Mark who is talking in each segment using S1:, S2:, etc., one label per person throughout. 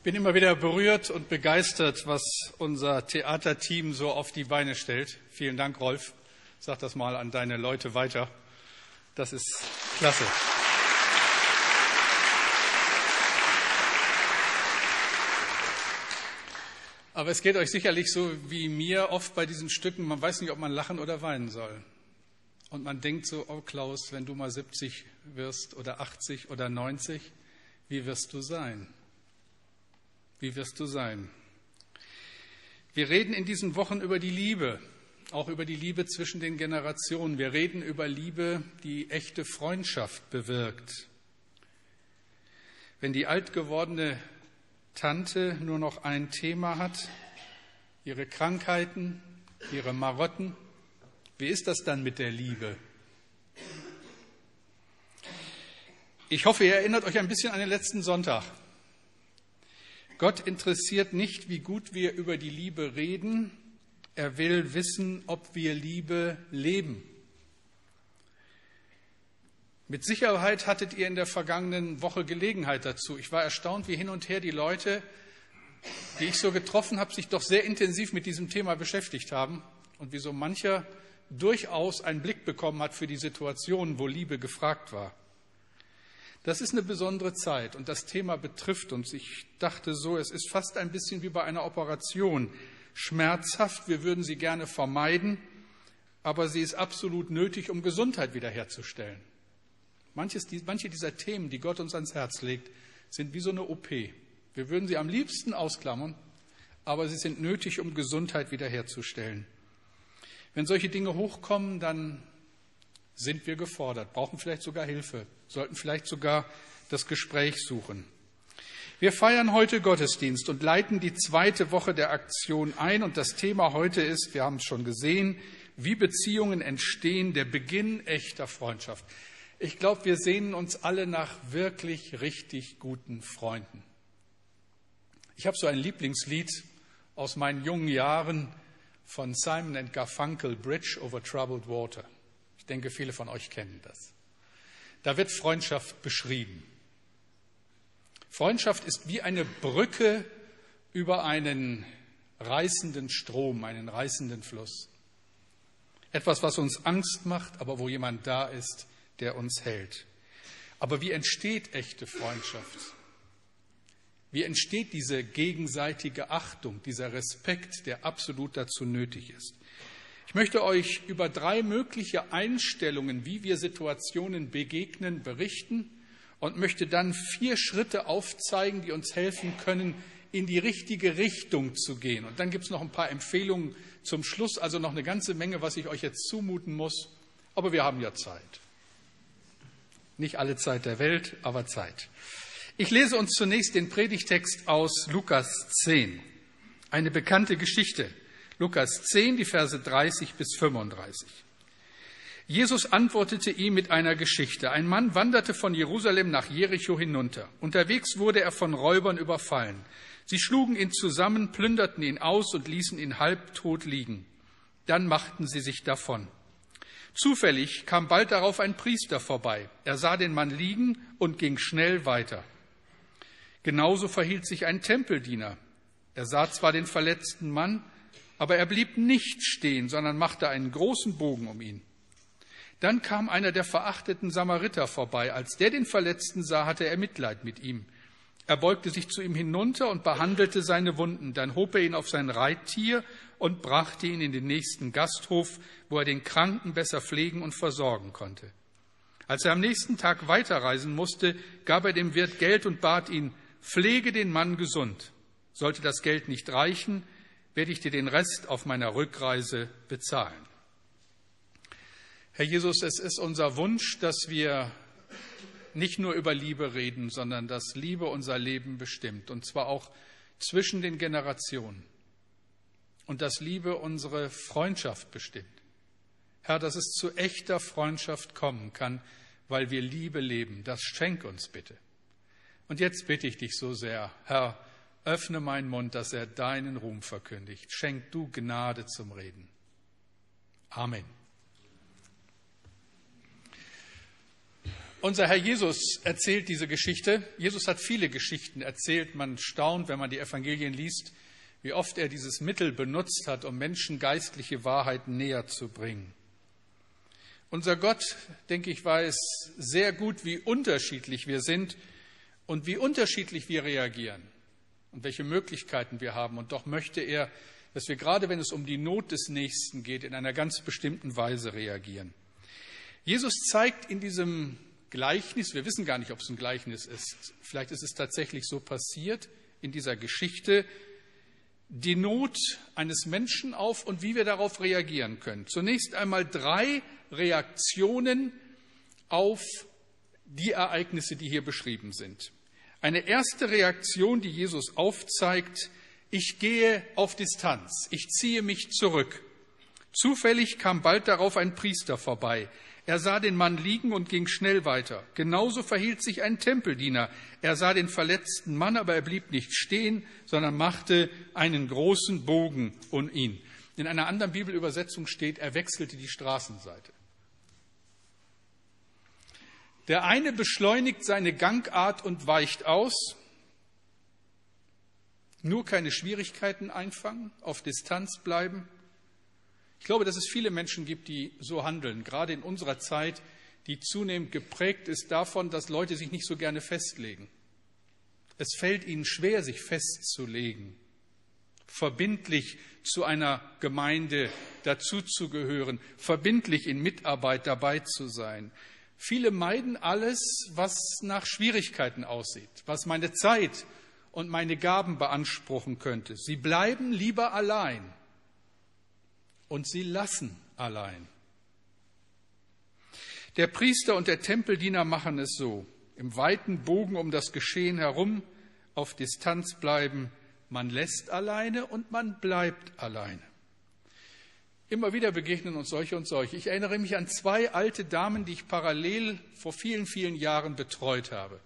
S1: Ich bin immer wieder berührt und begeistert, was unser Theaterteam so auf die Beine stellt. Vielen Dank, Rolf. Sag das mal an deine Leute weiter. Das ist klasse. Aber es geht euch sicherlich so wie mir oft bei diesen Stücken, man weiß nicht, ob man lachen oder weinen soll. Und man denkt so, oh Klaus, wenn du mal 70 wirst oder 80 oder 90, wie wirst du sein? Wie wirst du sein? Wir reden in diesen Wochen über die Liebe, auch über die Liebe zwischen den Generationen. Wir reden über Liebe, die echte Freundschaft bewirkt. Wenn die alt gewordene Tante nur noch ein Thema hat, ihre Krankheiten, ihre Marotten, wie ist das dann mit der Liebe? Ich hoffe, ihr erinnert euch ein bisschen an den letzten Sonntag. Gott interessiert nicht, wie gut wir über die Liebe reden. Er will wissen, ob wir Liebe leben. Mit Sicherheit hattet ihr in der vergangenen Woche Gelegenheit dazu. Ich war erstaunt, wie hin und her die Leute, die ich so getroffen habe, sich doch sehr intensiv mit diesem Thema beschäftigt haben und wie so mancher durchaus einen Blick bekommen hat für die Situation, wo Liebe gefragt war. Das ist eine besondere Zeit und das Thema betrifft uns. Ich dachte so, es ist fast ein bisschen wie bei einer Operation. Schmerzhaft, wir würden sie gerne vermeiden, aber sie ist absolut nötig, um Gesundheit wiederherzustellen. Manches, manche dieser Themen, die Gott uns ans Herz legt, sind wie so eine OP. Wir würden sie am liebsten ausklammern, aber sie sind nötig, um Gesundheit wiederherzustellen. Wenn solche Dinge hochkommen, dann sind wir gefordert, brauchen vielleicht sogar Hilfe, sollten vielleicht sogar das Gespräch suchen. Wir feiern heute Gottesdienst und leiten die zweite Woche der Aktion ein. Und das Thema heute ist, wir haben es schon gesehen, wie Beziehungen entstehen, der Beginn echter Freundschaft. Ich glaube, wir sehnen uns alle nach wirklich richtig guten Freunden. Ich habe so ein Lieblingslied aus meinen jungen Jahren von Simon Garfunkel, Bridge over Troubled Water. Ich denke, viele von euch kennen das. Da wird Freundschaft beschrieben. Freundschaft ist wie eine Brücke über einen reißenden Strom, einen reißenden Fluss. Etwas, was uns Angst macht, aber wo jemand da ist, der uns hält. Aber wie entsteht echte Freundschaft? Wie entsteht diese gegenseitige Achtung, dieser Respekt, der absolut dazu nötig ist? Ich möchte euch über drei mögliche Einstellungen, wie wir Situationen begegnen, berichten und möchte dann vier Schritte aufzeigen, die uns helfen können, in die richtige Richtung zu gehen. Und dann gibt es noch ein paar Empfehlungen zum Schluss, also noch eine ganze Menge, was ich euch jetzt zumuten muss. Aber wir haben ja Zeit. Nicht alle Zeit der Welt, aber Zeit. Ich lese uns zunächst den Predigtext aus Lukas 10. Eine bekannte Geschichte. Lukas 10, die Verse 30 bis 35. Jesus antwortete ihm mit einer Geschichte. Ein Mann wanderte von Jerusalem nach Jericho hinunter. Unterwegs wurde er von Räubern überfallen. Sie schlugen ihn zusammen, plünderten ihn aus und ließen ihn halbtot liegen. Dann machten sie sich davon. Zufällig kam bald darauf ein Priester vorbei. Er sah den Mann liegen und ging schnell weiter. Genauso verhielt sich ein Tempeldiener. Er sah zwar den verletzten Mann, aber er blieb nicht stehen, sondern machte einen großen Bogen um ihn. Dann kam einer der verachteten Samariter vorbei. Als der den Verletzten sah, hatte er Mitleid mit ihm. Er beugte sich zu ihm hinunter und behandelte seine Wunden. Dann hob er ihn auf sein Reittier und brachte ihn in den nächsten Gasthof, wo er den Kranken besser pflegen und versorgen konnte. Als er am nächsten Tag weiterreisen musste, gab er dem Wirt Geld und bat ihn, pflege den Mann gesund. Sollte das Geld nicht reichen, werde ich dir den Rest auf meiner Rückreise bezahlen. Herr Jesus, es ist unser Wunsch, dass wir nicht nur über Liebe reden, sondern dass Liebe unser Leben bestimmt, und zwar auch zwischen den Generationen. Und dass Liebe unsere Freundschaft bestimmt. Herr, dass es zu echter Freundschaft kommen kann, weil wir Liebe leben. Das schenk uns bitte. Und jetzt bitte ich dich so sehr, Herr, öffne meinen Mund, dass er deinen Ruhm verkündigt. Schenk du Gnade zum Reden. Amen. Unser Herr Jesus erzählt diese Geschichte. Jesus hat viele Geschichten erzählt. Man staunt, wenn man die Evangelien liest, wie oft er dieses Mittel benutzt hat, um Menschen geistliche Wahrheiten näher zu bringen. Unser Gott, denke ich, weiß sehr gut, wie unterschiedlich wir sind und wie unterschiedlich wir reagieren und welche Möglichkeiten wir haben. Und doch möchte er, dass wir gerade, wenn es um die Not des Nächsten geht, in einer ganz bestimmten Weise reagieren. Jesus zeigt in diesem Gleichnis, wir wissen gar nicht, ob es ein Gleichnis ist, vielleicht ist es tatsächlich so passiert in dieser Geschichte, die Not eines Menschen auf und wie wir darauf reagieren können. Zunächst einmal drei Reaktionen auf die Ereignisse, die hier beschrieben sind. Eine erste Reaktion, die Jesus aufzeigt, ich gehe auf Distanz, ich ziehe mich zurück. Zufällig kam bald darauf ein Priester vorbei. Er sah den Mann liegen und ging schnell weiter. Genauso verhielt sich ein Tempeldiener. Er sah den verletzten Mann, aber er blieb nicht stehen, sondern machte einen großen Bogen um ihn. In einer anderen Bibelübersetzung steht, er wechselte die Straßenseite. Der eine beschleunigt seine Gangart und weicht aus, nur keine Schwierigkeiten einfangen, auf Distanz bleiben. Ich glaube, dass es viele Menschen gibt, die so handeln, gerade in unserer Zeit, die zunehmend geprägt ist davon, dass Leute sich nicht so gerne festlegen. Es fällt ihnen schwer, sich festzulegen, verbindlich zu einer Gemeinde dazuzugehören, verbindlich in Mitarbeit dabei zu sein. Viele meiden alles, was nach Schwierigkeiten aussieht, was meine Zeit und meine Gaben beanspruchen könnte. Sie bleiben lieber allein und sie lassen allein. Der Priester und der Tempeldiener machen es so, im weiten Bogen um das Geschehen herum, auf Distanz bleiben, man lässt alleine und man bleibt alleine. Immer wieder begegnen uns solche und solche. Ich erinnere mich an zwei alte Damen, die ich parallel vor vielen, vielen Jahren betreut habe.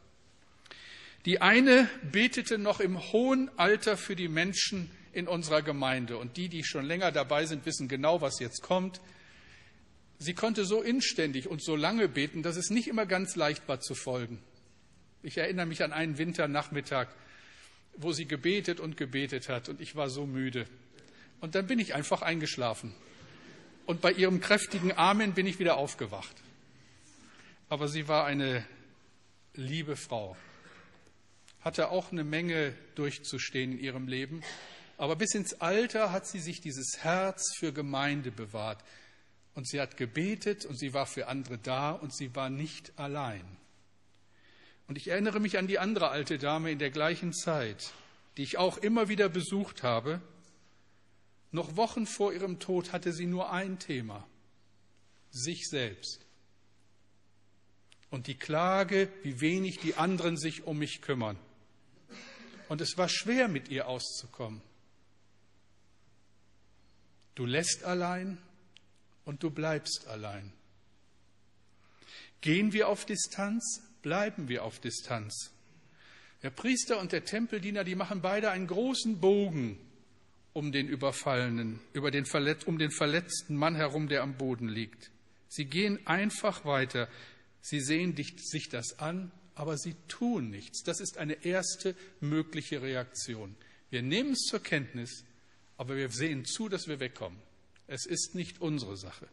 S1: Die eine betete noch im hohen Alter für die Menschen in unserer Gemeinde. Und die, die schon länger dabei sind, wissen genau, was jetzt kommt. Sie konnte so inständig und so lange beten, dass es nicht immer ganz leicht war zu folgen. Ich erinnere mich an einen Winternachmittag, wo sie gebetet und gebetet hat und ich war so müde. Und dann bin ich einfach eingeschlafen und bei ihrem kräftigen Amen bin ich wieder aufgewacht. Aber sie war eine liebe Frau, hatte auch eine Menge durchzustehen in ihrem Leben, aber bis ins Alter hat sie sich dieses Herz für Gemeinde bewahrt. Und sie hat gebetet und sie war für andere da und sie war nicht allein. Und ich erinnere mich an die andere alte Dame in der gleichen Zeit, die ich auch immer wieder besucht habe, noch Wochen vor ihrem Tod hatte sie nur ein Thema, sich selbst. Und die Klage, wie wenig die anderen sich um mich kümmern. Und es war schwer, mit ihr auszukommen. Du lässt allein und du bleibst allein. Gehen wir auf Distanz, bleiben wir auf Distanz. Der Priester und der Tempeldiener, die machen beide einen großen Bogen um den Überfallenen, über den um den verletzten Mann herum, der am Boden liegt. Sie gehen einfach weiter. Sie sehen sich das an, aber sie tun nichts. Das ist eine erste mögliche Reaktion. Wir nehmen es zur Kenntnis, aber wir sehen zu, dass wir wegkommen. Es ist nicht unsere Sache.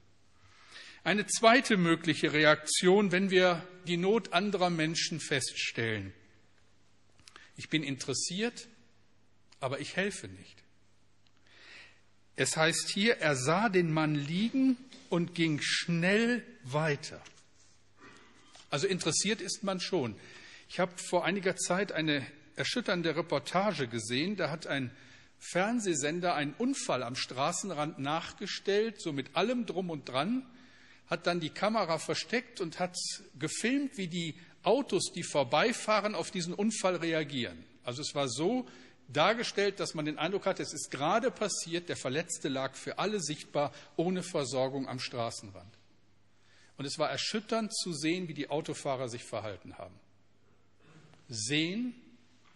S1: Eine zweite mögliche Reaktion, wenn wir die Not anderer Menschen feststellen. Ich bin interessiert, aber ich helfe nicht. Es heißt hier, er sah den Mann liegen und ging schnell weiter. Also interessiert ist man schon. Ich habe vor einiger Zeit eine erschütternde Reportage gesehen. Da hat ein Fernsehsender einen Unfall am Straßenrand nachgestellt, so mit allem drum und dran, hat dann die Kamera versteckt und hat gefilmt, wie die Autos, die vorbeifahren, auf diesen Unfall reagieren. Also es war so, dargestellt, dass man den Eindruck hat, es ist gerade passiert, der Verletzte lag für alle sichtbar ohne Versorgung am Straßenrand. Und es war erschütternd zu sehen, wie die Autofahrer sich verhalten haben. Sehen,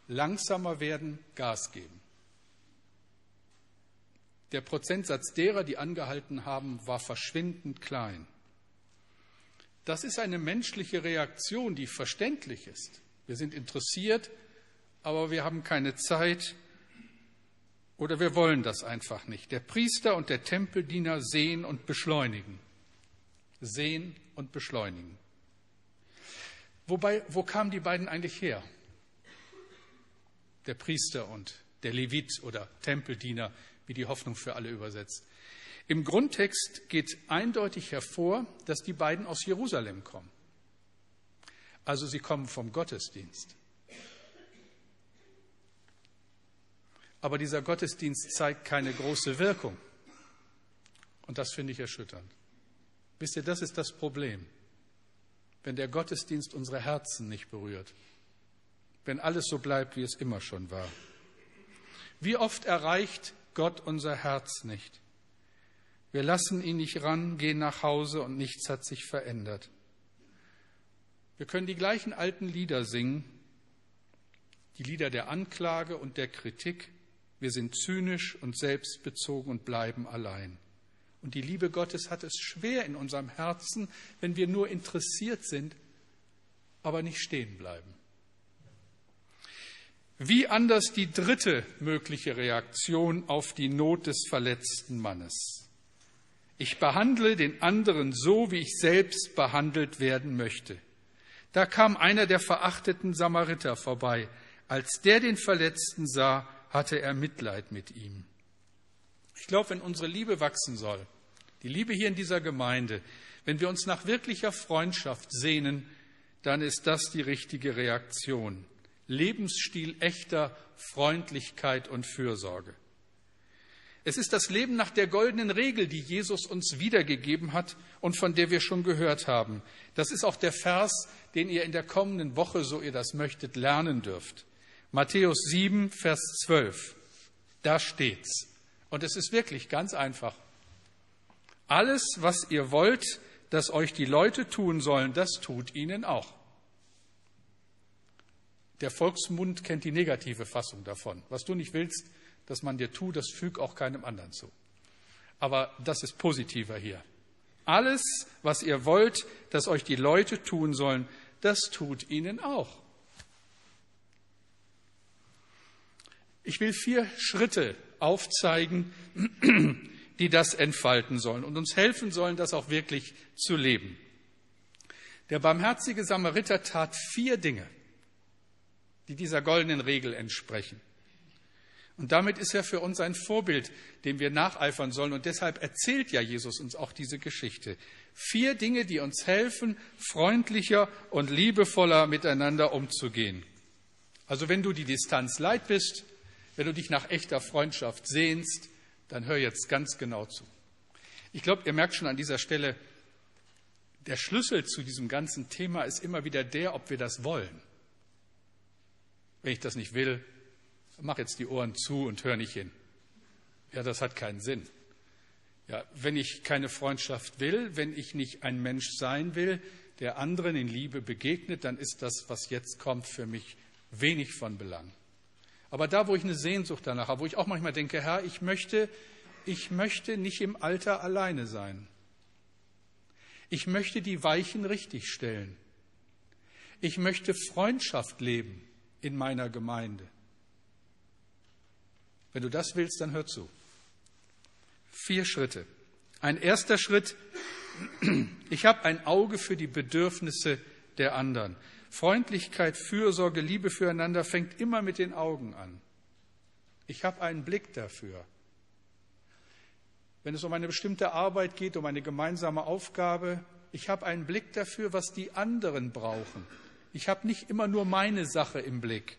S1: langsamer werden, Gas geben. Der Prozentsatz derer, die angehalten haben, war verschwindend klein. Das ist eine menschliche Reaktion, die verständlich ist. Wir sind interessiert, aber wir haben keine Zeit oder wir wollen das einfach nicht. Der Priester und der Tempeldiener sehen und beschleunigen. Sehen und beschleunigen. Wobei, wo kamen die beiden eigentlich her? Der Priester und der Levit oder Tempeldiener, wie die Hoffnung für alle übersetzt. Im Grundtext geht eindeutig hervor, dass die beiden aus Jerusalem kommen. Also sie kommen vom Gottesdienst. Aber dieser Gottesdienst zeigt keine große Wirkung. Und das finde ich erschütternd. Wisst ihr, das ist das Problem. Wenn der Gottesdienst unsere Herzen nicht berührt. Wenn alles so bleibt, wie es immer schon war. Wie oft erreicht Gott unser Herz nicht? Wir lassen ihn nicht ran, gehen nach Hause und nichts hat sich verändert. Wir können die gleichen alten Lieder singen, die Lieder der Anklage und der Kritik. Wir sind zynisch und selbstbezogen und bleiben allein. Und die Liebe Gottes hat es schwer in unserem Herzen, wenn wir nur interessiert sind, aber nicht stehen bleiben. Wie anders die dritte mögliche Reaktion auf die Not des verletzten Mannes. Ich behandle den anderen so, wie ich selbst behandelt werden möchte. Da kam einer der verachteten Samariter vorbei. Als der den Verletzten sah, hatte er Mitleid mit ihm. Ich glaube, wenn unsere Liebe wachsen soll, die Liebe hier in dieser Gemeinde, wenn wir uns nach wirklicher Freundschaft sehnen, dann ist das die richtige Reaktion. Lebensstil echter Freundlichkeit und Fürsorge. Es ist das Leben nach der goldenen Regel, die Jesus uns wiedergegeben hat und von der wir schon gehört haben. Das ist auch der Vers, den ihr in der kommenden Woche, so ihr das möchtet, lernen dürft. Matthäus 7, Vers 12. Da steht's. Und es ist wirklich ganz einfach. Alles, was ihr wollt, dass euch die Leute tun sollen, das tut ihnen auch. Der Volksmund kennt die negative Fassung davon. Was du nicht willst, dass man dir tut, das füg auch keinem anderen zu. Aber das ist positiver hier. Alles, was ihr wollt, dass euch die Leute tun sollen, das tut ihnen auch. Ich will vier Schritte aufzeigen, die das entfalten sollen und uns helfen sollen, das auch wirklich zu leben. Der barmherzige Samariter tat vier Dinge, die dieser goldenen Regel entsprechen. Und damit ist er für uns ein Vorbild, dem wir nacheifern sollen. Und deshalb erzählt ja Jesus uns auch diese Geschichte. Vier Dinge, die uns helfen, freundlicher und liebevoller miteinander umzugehen. Also wenn du die Distanz leid bist, wenn du dich nach echter Freundschaft sehnst, dann hör jetzt ganz genau zu. Ich glaube, ihr merkt schon an dieser Stelle, der Schlüssel zu diesem ganzen Thema ist immer wieder der, ob wir das wollen. Wenn ich das nicht will, mach jetzt die Ohren zu und hör nicht hin. Ja, das hat keinen Sinn. Ja, wenn ich keine Freundschaft will, wenn ich nicht ein Mensch sein will, der anderen in Liebe begegnet, dann ist das, was jetzt kommt, für mich wenig von Belang. Aber da, wo ich eine Sehnsucht danach habe, wo ich auch manchmal denke, Herr, ich möchte, ich möchte nicht im Alter alleine sein. Ich möchte die Weichen richtigstellen. Ich möchte Freundschaft leben in meiner Gemeinde. Wenn du das willst, dann hör zu. Vier Schritte. Ein erster Schritt, ich habe ein Auge für die Bedürfnisse der anderen. Freundlichkeit, Fürsorge, Liebe füreinander fängt immer mit den Augen an. Ich habe einen Blick dafür. Wenn es um eine bestimmte Arbeit geht, um eine gemeinsame Aufgabe, ich habe einen Blick dafür, was die anderen brauchen. Ich habe nicht immer nur meine Sache im Blick.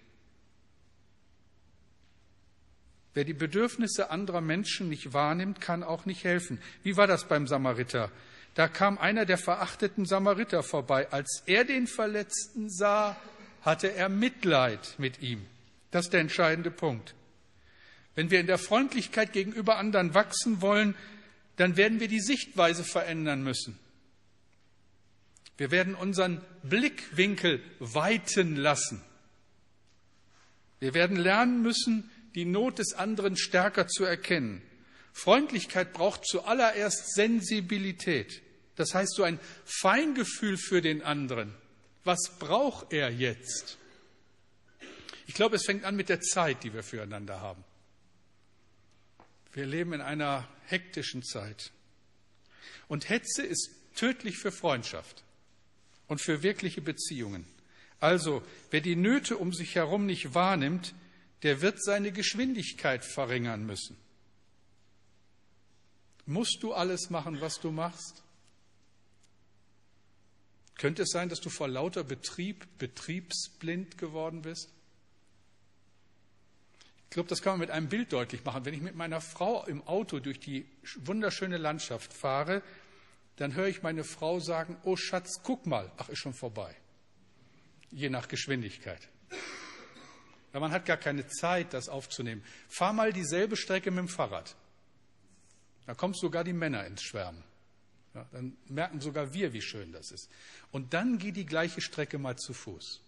S1: Wer die Bedürfnisse anderer Menschen nicht wahrnimmt, kann auch nicht helfen. Wie war das beim Samariter? Da kam einer der verachteten Samariter vorbei. Als er den Verletzten sah, hatte er Mitleid mit ihm. Das ist der entscheidende Punkt. Wenn wir in der Freundlichkeit gegenüber anderen wachsen wollen, dann werden wir die Sichtweise verändern müssen. Wir werden unseren Blickwinkel weiten lassen. Wir werden lernen müssen, die Not des anderen stärker zu erkennen. Freundlichkeit braucht zuallererst Sensibilität. Das heißt, so ein Feingefühl für den anderen. Was braucht er jetzt? Ich glaube, es fängt an mit der Zeit, die wir füreinander haben. Wir leben in einer hektischen Zeit. Und Hetze ist tödlich für Freundschaft und für wirkliche Beziehungen. Also, wer die Nöte um sich herum nicht wahrnimmt, der wird seine Geschwindigkeit verringern müssen. Musst du alles machen, was du machst? Könnte es sein, dass du vor lauter Betrieb betriebsblind geworden bist? Ich glaube, das kann man mit einem Bild deutlich machen. Wenn ich mit meiner Frau im Auto durch die wunderschöne Landschaft fahre, dann höre ich meine Frau sagen, oh Schatz, guck mal, ach, ist schon vorbei. Je nach Geschwindigkeit. Weil man hat gar keine Zeit, das aufzunehmen. Fahr mal dieselbe Strecke mit dem Fahrrad. Da kommen sogar die Männer ins Schwärmen. Ja, dann merken sogar wir, wie schön das ist. Und dann geh die gleiche Strecke mal zu Fuß.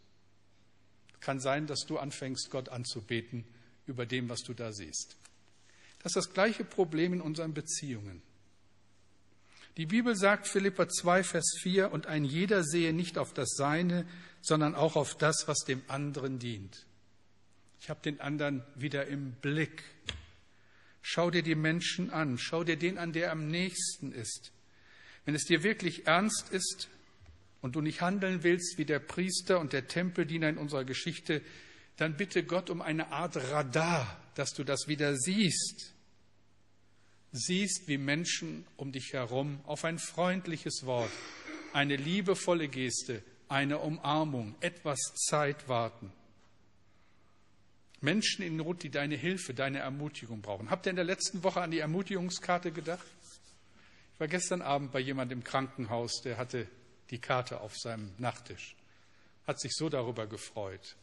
S1: Kann sein, dass du anfängst, Gott anzubeten über dem, was du da siehst. Das ist das gleiche Problem in unseren Beziehungen. Die Bibel sagt, Philippa 2, Vers 4, und ein jeder sehe nicht auf das Seine, sondern auch auf das, was dem anderen dient. Ich habe den anderen wieder im Blick. Schau dir die Menschen an, schau dir den an, der am nächsten ist. Wenn es dir wirklich ernst ist und du nicht handeln willst wie der Priester und der Tempeldiener in unserer Geschichte, dann bitte Gott um eine Art Radar, dass du das wieder siehst. Siehst, wie Menschen um dich herum auf ein freundliches Wort, eine liebevolle Geste, eine Umarmung, etwas Zeit warten. Menschen in Not, die deine Hilfe, deine Ermutigung brauchen. Habt ihr in der letzten Woche an die Ermutigungskarte gedacht? Ich war gestern Abend bei jemandem im Krankenhaus, der hatte die Karte auf seinem Nachttisch, hat sich so darüber gefreut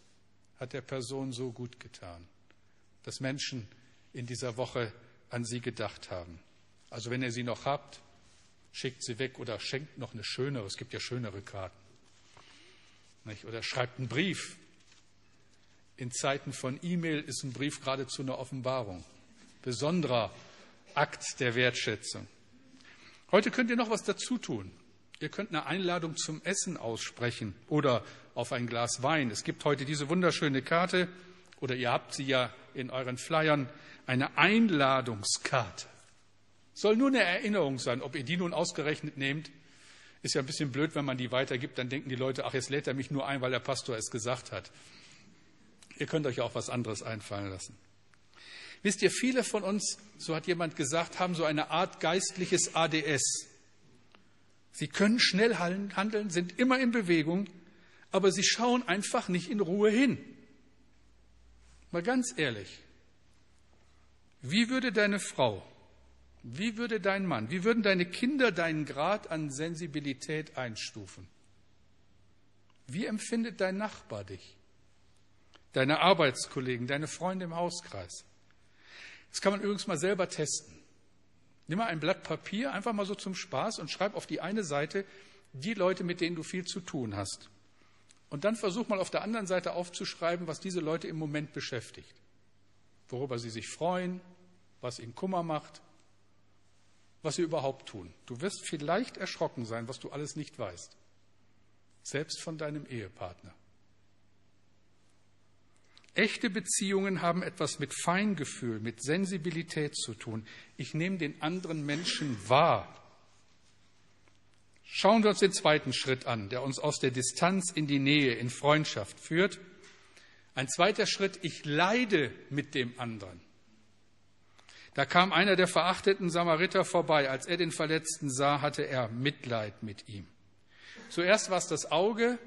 S1: hat der Person so gut getan, dass Menschen in dieser Woche an sie gedacht haben. Also wenn ihr sie noch habt, schickt sie weg oder schenkt noch eine schönere, es gibt ja schönere Karten. Nicht? Oder schreibt einen Brief. In Zeiten von E-Mail ist ein Brief geradezu eine Offenbarung. Besonderer Akt der Wertschätzung. Heute könnt ihr noch was dazu tun. Ihr könnt eine Einladung zum Essen aussprechen oder auf ein Glas Wein. Es gibt heute diese wunderschöne Karte, oder ihr habt sie ja in euren Flyern, eine Einladungskarte. Soll nur eine Erinnerung sein. Ob ihr die nun ausgerechnet nehmt, ist ja ein bisschen blöd, wenn man die weitergibt. Dann denken die Leute, ach, jetzt lädt er mich nur ein, weil der Pastor es gesagt hat. Ihr könnt euch auch was anderes einfallen lassen. Wisst ihr, viele von uns, so hat jemand gesagt, haben so eine Art geistliches ADS. Sie können schnell handeln, sind immer in Bewegung, aber sie schauen einfach nicht in Ruhe hin. Mal ganz ehrlich, wie würde deine Frau, wie würde dein Mann, wie würden deine Kinder deinen Grad an Sensibilität einstufen? Wie empfindet dein Nachbar dich? Deine Arbeitskollegen, deine Freunde im Hauskreis? Das kann man übrigens mal selber testen. Nimm mal ein Blatt Papier, einfach mal so zum Spaß und schreib auf die eine Seite die Leute, mit denen du viel zu tun hast. Und dann versuch mal auf der anderen Seite aufzuschreiben, was diese Leute im Moment beschäftigt. Worüber sie sich freuen, was ihnen Kummer macht, was sie überhaupt tun. Du wirst vielleicht erschrocken sein, was du alles nicht weißt. Selbst von deinem Ehepartner. Echte Beziehungen haben etwas mit Feingefühl, mit Sensibilität zu tun. Ich nehme den anderen Menschen wahr. Schauen wir uns den zweiten Schritt an, der uns aus der Distanz in die Nähe, in Freundschaft führt. Ein zweiter Schritt, ich leide mit dem anderen. Da kam einer der verachteten Samariter vorbei. Als er den Verletzten sah, hatte er Mitleid mit ihm. Zuerst war es das Auge,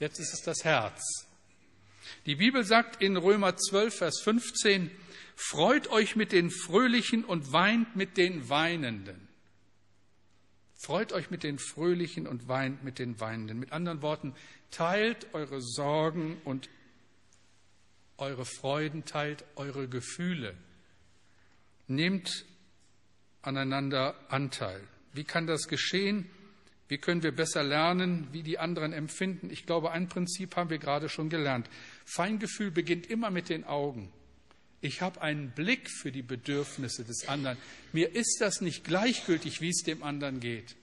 S1: jetzt ist es das Herz. Die Bibel sagt in Römer 12, Vers 15, Freut euch mit den Fröhlichen und weint mit den Weinenden. Freut euch mit den Fröhlichen und weint mit den Weinenden. Mit anderen Worten, teilt eure Sorgen und eure Freuden, teilt eure Gefühle. Nehmt aneinander Anteil. Wie kann das geschehen? Wie können wir besser lernen, wie die anderen empfinden? Ich glaube, ein Prinzip haben wir gerade schon gelernt. Feingefühl beginnt immer mit den Augen. Ich habe einen Blick für die Bedürfnisse des anderen. Mir ist das nicht gleichgültig, wie es dem anderen geht.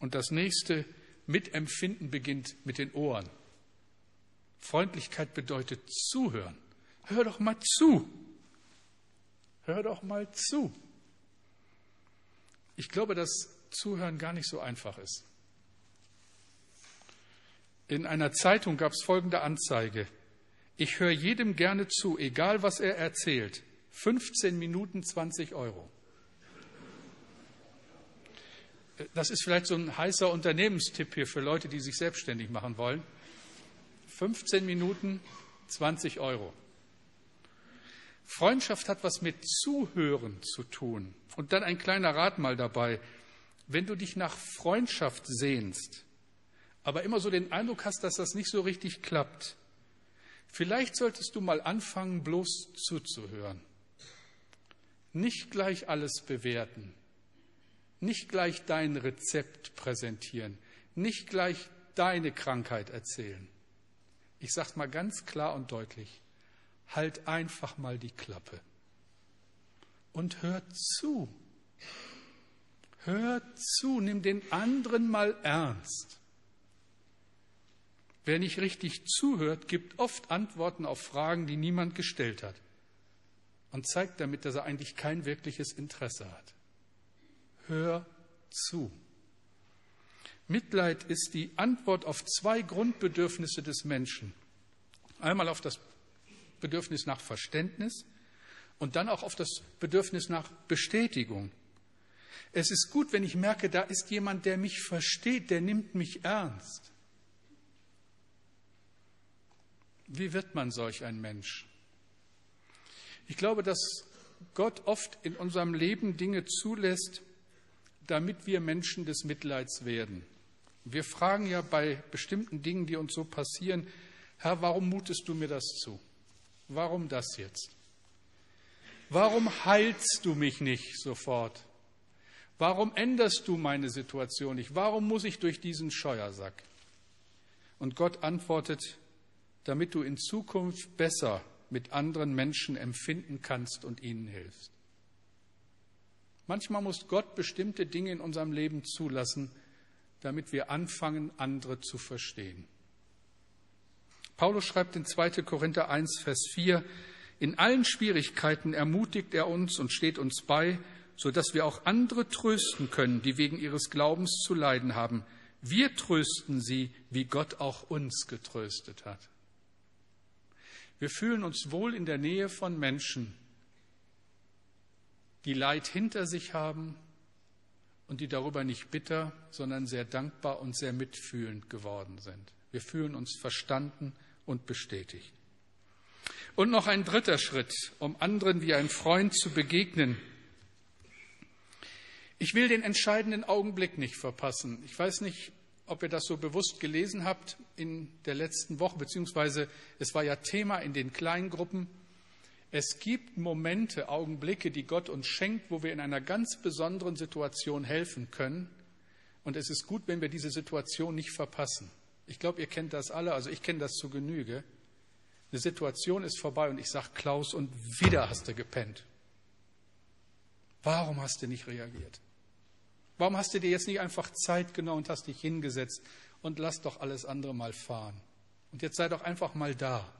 S1: Und das nächste Mitempfinden beginnt mit den Ohren. Freundlichkeit bedeutet zuhören. Hör doch mal zu. Hör doch mal zu. Ich glaube, dass Zuhören gar nicht so einfach ist. In einer Zeitung gab es folgende Anzeige. Ich höre jedem gerne zu, egal was er erzählt. 15 Minuten 20 Euro. Das ist vielleicht so ein heißer Unternehmenstipp hier für Leute, die sich selbstständig machen wollen. 15 Minuten 20 Euro. Freundschaft hat was mit Zuhören zu tun. Und dann ein kleiner Rat mal dabei. Wenn du dich nach Freundschaft sehnst, aber immer so den Eindruck hast, dass das nicht so richtig klappt, vielleicht solltest du mal anfangen, bloß zuzuhören. Nicht gleich alles bewerten, nicht gleich dein Rezept präsentieren, nicht gleich deine Krankheit erzählen. Ich sage mal ganz klar und deutlich, halt einfach mal die Klappe und hör zu. Hör zu, nimm den anderen mal ernst. Wer nicht richtig zuhört, gibt oft Antworten auf Fragen, die niemand gestellt hat und zeigt damit, dass er eigentlich kein wirkliches Interesse hat. Hör zu. Mitleid ist die Antwort auf zwei Grundbedürfnisse des Menschen. Einmal auf das Bedürfnis nach Verständnis und dann auch auf das Bedürfnis nach Bestätigung. Es ist gut, wenn ich merke, da ist jemand, der mich versteht, der nimmt mich ernst. Wie wird man solch ein Mensch? Ich glaube, dass Gott oft in unserem Leben Dinge zulässt, damit wir Menschen des Mitleids werden. Wir fragen ja bei bestimmten Dingen, die uns so passieren, Herr, warum mutest du mir das zu? Warum das jetzt? Warum heilst du mich nicht sofort? Warum änderst du meine Situation nicht? Warum muss ich durch diesen Scheuersack? Und Gott antwortet, damit du in Zukunft besser mit anderen Menschen empfinden kannst und ihnen hilfst. Manchmal muss Gott bestimmte Dinge in unserem Leben zulassen, damit wir anfangen, andere zu verstehen. Paulus schreibt in 2. Korinther 1, Vers 4, in allen Schwierigkeiten ermutigt er uns und steht uns bei, so dass wir auch andere trösten können, die wegen ihres Glaubens zu leiden haben. Wir trösten sie, wie Gott auch uns getröstet hat. Wir fühlen uns wohl in der Nähe von Menschen, die Leid hinter sich haben und die darüber nicht bitter, sondern sehr dankbar und sehr mitfühlend geworden sind. Wir fühlen uns verstanden und bestätigt. Und noch ein dritter Schritt, um anderen wie ein Freund zu begegnen. Ich will den entscheidenden Augenblick nicht verpassen. Ich weiß nicht, ob ihr das so bewusst gelesen habt in der letzten Woche, beziehungsweise es war ja Thema in den Kleingruppen. Es gibt Momente, Augenblicke, die Gott uns schenkt, wo wir in einer ganz besonderen Situation helfen können. Und es ist gut, wenn wir diese Situation nicht verpassen. Ich glaube, ihr kennt das alle, also ich kenne das zu Genüge. Eine Situation ist vorbei und ich sage, Klaus, und wieder hast du gepennt. Warum hast du nicht reagiert? Warum hast du dir jetzt nicht einfach Zeit genommen und hast dich hingesetzt und lass doch alles andere mal fahren? Und jetzt sei doch einfach mal da.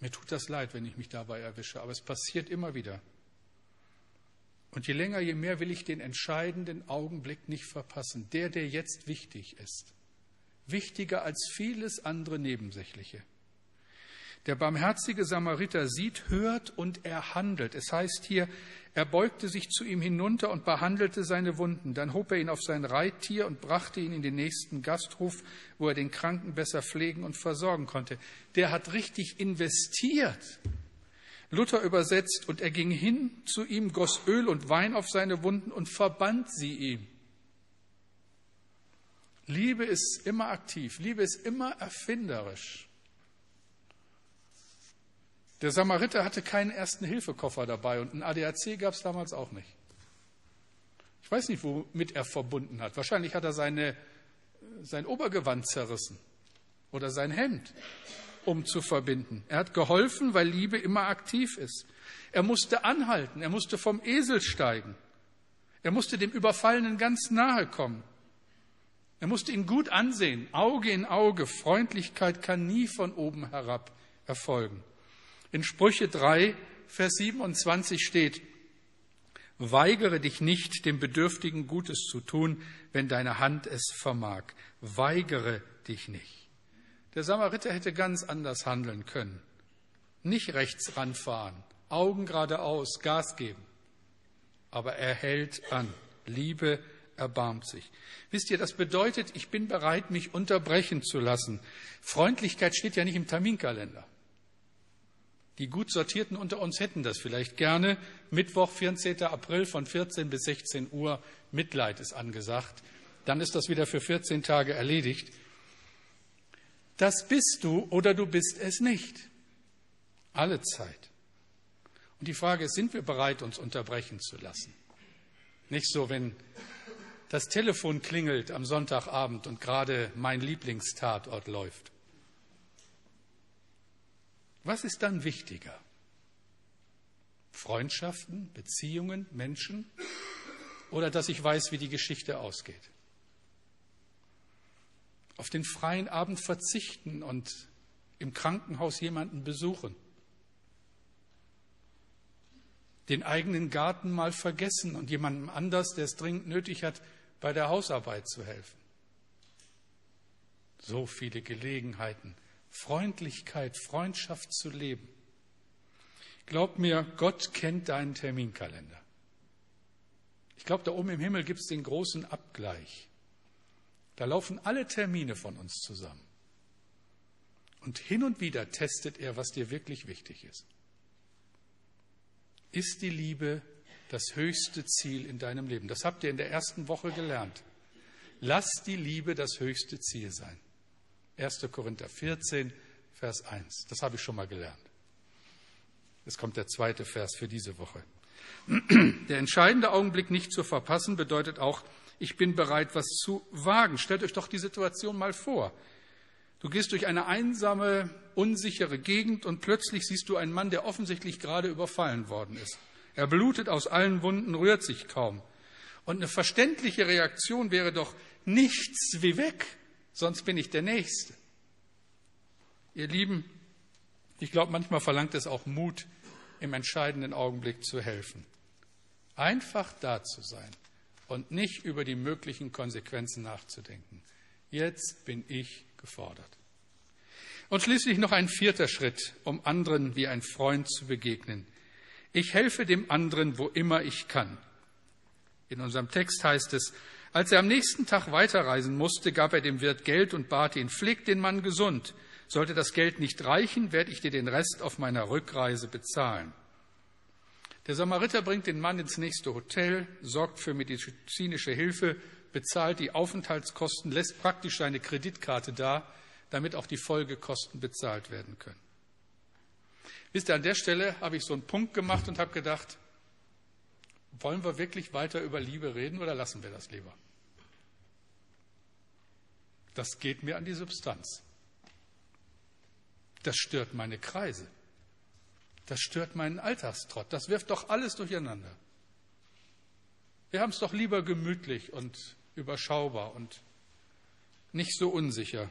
S1: Mir tut das leid, wenn ich mich dabei erwische, aber es passiert immer wieder. Und je länger, je mehr will ich den entscheidenden Augenblick nicht verpassen, der, der jetzt wichtig ist. Wichtiger als vieles andere Nebensächliche. Der barmherzige Samariter sieht, hört und er handelt. Es heißt hier, er beugte sich zu ihm hinunter und behandelte seine Wunden. Dann hob er ihn auf sein Reittier und brachte ihn in den nächsten Gasthof, wo er den Kranken besser pflegen und versorgen konnte. Der hat richtig investiert. Luther übersetzt, und er ging hin zu ihm, goss Öl und Wein auf seine Wunden und verband sie ihm. Liebe ist immer aktiv, Liebe ist immer erfinderisch. Der Samariter hatte keinen ersten Hilfekoffer dabei und einen ADAC gab es damals auch nicht. Ich weiß nicht, womit er verbunden hat. Wahrscheinlich hat er seine, sein Obergewand zerrissen oder sein Hemd, um zu verbinden. Er hat geholfen, weil Liebe immer aktiv ist. Er musste anhalten, er musste vom Esel steigen, er musste dem Überfallenen ganz nahe kommen. Er musste ihn gut ansehen, Auge in Auge. Freundlichkeit kann nie von oben herab erfolgen. In Sprüche 3, Vers 27 steht, Weigere dich nicht, dem Bedürftigen Gutes zu tun, wenn deine Hand es vermag. Weigere dich nicht. Der Samariter hätte ganz anders handeln können. Nicht rechts ranfahren, Augen geradeaus, Gas geben. Aber er hält an. Liebe erbarmt sich. Wisst ihr, das bedeutet, ich bin bereit, mich unterbrechen zu lassen. Freundlichkeit steht ja nicht im Terminkalender. Die gut sortierten unter uns hätten das vielleicht gerne. Mittwoch, 14. April von 14 bis 16 Uhr, Mitleid ist angesagt. Dann ist das wieder für 14 Tage erledigt. Das bist du oder du bist es nicht. Alle Zeit. Und die Frage ist, sind wir bereit, uns unterbrechen zu lassen? Nicht so, wenn das Telefon klingelt am Sonntagabend und gerade mein Lieblingstatort läuft. Was ist dann wichtiger? Freundschaften, Beziehungen, Menschen oder dass ich weiß, wie die Geschichte ausgeht? Auf den freien Abend verzichten und im Krankenhaus jemanden besuchen. Den eigenen Garten mal vergessen und jemandem anders, der es dringend nötig hat, bei der Hausarbeit zu helfen. So viele Gelegenheiten, Freundlichkeit, Freundschaft zu leben. Glaub mir, Gott kennt deinen Terminkalender. Ich glaube, da oben im Himmel gibt es den großen Abgleich. Da laufen alle Termine von uns zusammen. Und hin und wieder testet er, was dir wirklich wichtig ist. Ist die Liebe das höchste Ziel in deinem Leben. Das habt ihr in der ersten Woche gelernt. Lass die Liebe das höchste Ziel sein. 1. Korinther 14, Vers 1. Das habe ich schon mal gelernt. Jetzt kommt der zweite Vers für diese Woche. Der entscheidende Augenblick nicht zu verpassen bedeutet auch, ich bin bereit, was zu wagen. Stellt euch doch die Situation mal vor. Du gehst durch eine einsame, unsichere Gegend und plötzlich siehst du einen Mann, der offensichtlich gerade überfallen worden ist. Er blutet aus allen Wunden, rührt sich kaum. Und eine verständliche Reaktion wäre doch nichts wie weg, sonst bin ich der Nächste. Ihr Lieben, ich glaube, manchmal verlangt es auch Mut, im entscheidenden Augenblick zu helfen. Einfach da zu sein und nicht über die möglichen Konsequenzen nachzudenken. Jetzt bin ich gefordert. Und schließlich noch ein vierter Schritt, um anderen wie ein Freund zu begegnen. Ich helfe dem anderen, wo immer ich kann. In unserem Text heißt es, als er am nächsten Tag weiterreisen musste, gab er dem Wirt Geld und bat ihn, pfleg den Mann gesund. Sollte das Geld nicht reichen, werde ich dir den Rest auf meiner Rückreise bezahlen. Der Samariter bringt den Mann ins nächste Hotel, sorgt für medizinische Hilfe, bezahlt die Aufenthaltskosten, lässt praktisch seine Kreditkarte da, damit auch die Folgekosten bezahlt werden können. Wisst ihr, an der Stelle habe ich so einen Punkt gemacht und habe gedacht, wollen wir wirklich weiter über Liebe reden oder lassen wir das lieber? Das geht mir an die Substanz. Das stört meine Kreise. Das stört meinen Alltagstrott. Das wirft doch alles durcheinander. Wir haben es doch lieber gemütlich und überschaubar und nicht so unsicher.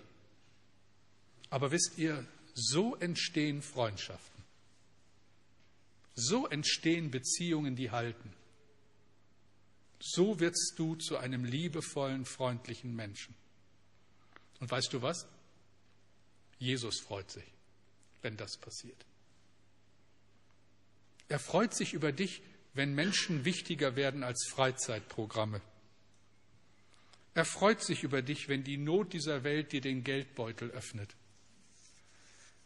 S1: Aber wisst ihr, so entstehen Freundschaften. So entstehen Beziehungen, die halten. So wirst du zu einem liebevollen, freundlichen Menschen. Und weißt du was? Jesus freut sich, wenn das passiert. Er freut sich über dich, wenn Menschen wichtiger werden als Freizeitprogramme. Er freut sich über dich, wenn die Not dieser Welt dir den Geldbeutel öffnet.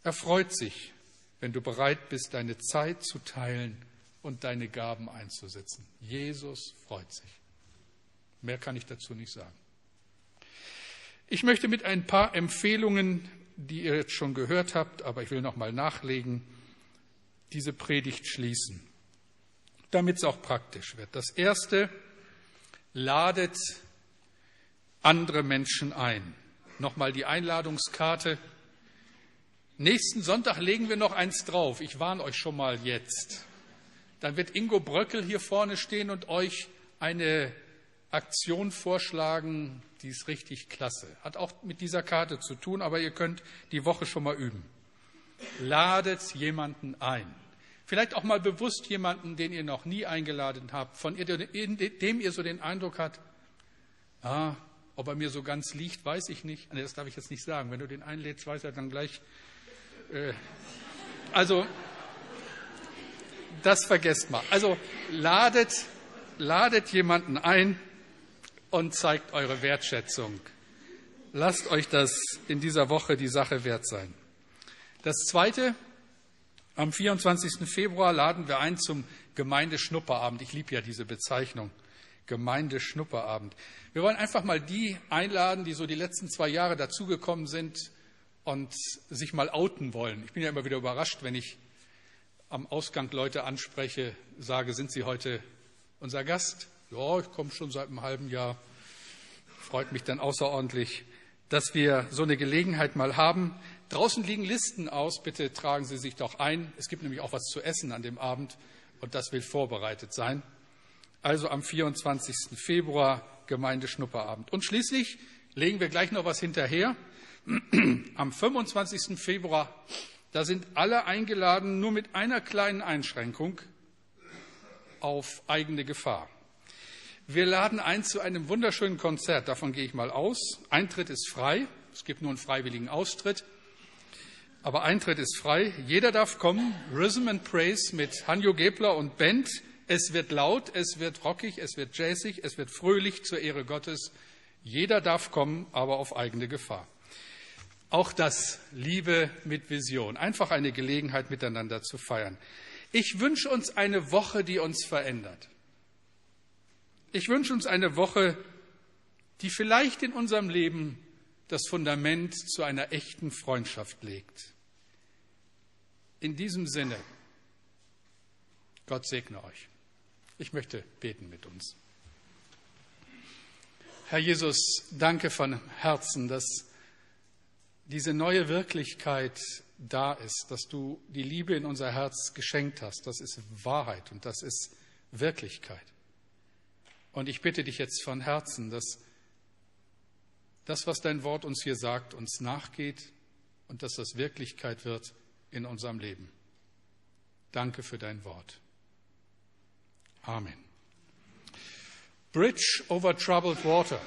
S1: Er freut sich, wenn du bereit bist, deine Zeit zu teilen und deine Gaben einzusetzen. Jesus freut sich. Mehr kann ich dazu nicht sagen. Ich möchte mit ein paar Empfehlungen, die ihr jetzt schon gehört habt, aber ich will noch mal nachlegen, diese Predigt schließen, damit es auch praktisch wird. Das erste, ladet andere Menschen ein. Nochmal die Einladungskarte Nächsten Sonntag legen wir noch eins drauf. Ich warne euch schon mal jetzt. Dann wird Ingo Bröckel hier vorne stehen und euch eine Aktion vorschlagen, die ist richtig klasse. Hat auch mit dieser Karte zu tun, aber ihr könnt die Woche schon mal üben. Ladet jemanden ein. Vielleicht auch mal bewusst jemanden, den ihr noch nie eingeladen habt, von dem ihr so den Eindruck habt, ah, ob er mir so ganz liegt, weiß ich nicht. Das darf ich jetzt nicht sagen. Wenn du den einlädst, weiß er dann gleich. Äh, also, das vergesst mal. Also, ladet, ladet jemanden ein und zeigt eure Wertschätzung. Lasst euch das in dieser Woche die Sache wert sein. Das Zweite, am 24. Februar laden wir ein zum Gemeindeschnupperabend. Ich liebe ja diese Bezeichnung. Gemeindeschnupperabend. Wir wollen einfach mal die einladen, die so die letzten zwei Jahre dazugekommen sind und sich mal outen wollen. Ich bin ja immer wieder überrascht, wenn ich am Ausgang Leute anspreche, sage, sind Sie heute unser Gast? Ja, ich komme schon seit einem halben Jahr. Freut mich dann außerordentlich, dass wir so eine Gelegenheit mal haben. Draußen liegen Listen aus. Bitte tragen Sie sich doch ein. Es gibt nämlich auch was zu essen an dem Abend und das will vorbereitet sein. Also am 24. Februar Gemeindeschnupperabend. Und schließlich legen wir gleich noch was hinterher. Am 25. Februar, da sind alle eingeladen, nur mit einer kleinen Einschränkung auf eigene Gefahr. Wir laden ein zu einem wunderschönen Konzert, davon gehe ich mal aus. Eintritt ist frei, es gibt nur einen freiwilligen Austritt, aber Eintritt ist frei. Jeder darf kommen. Rhythm and Praise mit Hanjo Gebler und Band. Es wird laut, es wird rockig, es wird jazzig, es wird fröhlich zur Ehre Gottes. Jeder darf kommen, aber auf eigene Gefahr. Auch das Liebe mit Vision. Einfach eine Gelegenheit, miteinander zu feiern. Ich wünsche uns eine Woche, die uns verändert. Ich wünsche uns eine Woche, die vielleicht in unserem Leben das Fundament zu einer echten Freundschaft legt. In diesem Sinne, Gott segne euch. Ich möchte beten mit uns. Herr Jesus, danke von Herzen, dass diese neue Wirklichkeit da ist, dass du die Liebe in unser Herz geschenkt hast. Das ist Wahrheit und das ist Wirklichkeit. Und ich bitte dich jetzt von Herzen, dass das, was dein Wort uns hier sagt, uns nachgeht und dass das Wirklichkeit wird in unserem Leben. Danke für dein Wort. Amen. Bridge over troubled water.